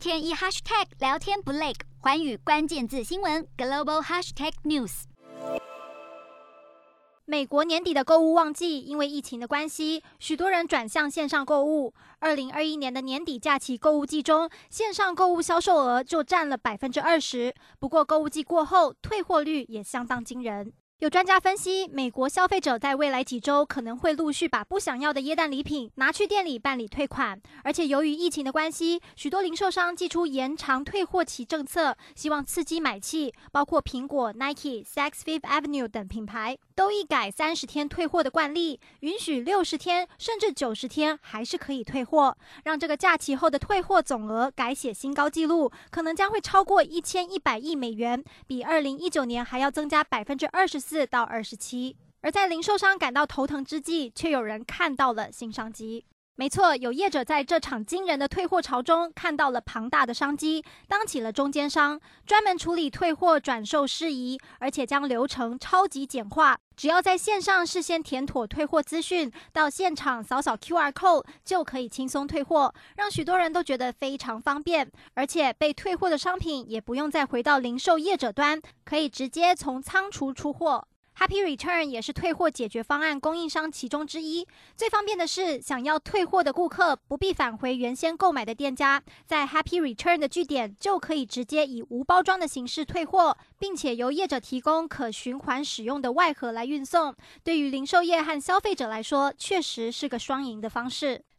天一 hashtag 聊天不累，寰宇关键字新闻 global hashtag news。美国年底的购物旺季，因为疫情的关系，许多人转向线上购物。二零二一年的年底假期购物季中，线上购物销售额就占了百分之二十。不过，购物季过后，退货率也相当惊人。有专家分析，美国消费者在未来几周可能会陆续把不想要的耶诞礼品拿去店里办理退款，而且由于疫情的关系，许多零售商祭出延长退货期政策，希望刺激买气。包括苹果、Nike、Saks Fifth Avenue 等品牌都一改三十天退货的惯例，允许六十天甚至九十天还是可以退货，让这个假期后的退货总额改写新高纪录，可能将会超过一千一百亿美元，比二零一九年还要增加百分之二十。四到二十七，而在零售商感到头疼之际，却有人看到了新商机。没错，有业者在这场惊人的退货潮中看到了庞大的商机，当起了中间商，专门处理退货转售事宜，而且将流程超级简化。只要在线上事先填妥退货资讯，到现场扫扫 QR code 就可以轻松退货，让许多人都觉得非常方便。而且被退货的商品也不用再回到零售业者端，可以直接从仓储出货。Happy Return 也是退货解决方案供应商其中之一。最方便的是，想要退货的顾客不必返回原先购买的店家，在 Happy Return 的据点就可以直接以无包装的形式退货，并且由业者提供可循环使用的外盒来运送。对于零售业和消费者来说，确实是个双赢的方式。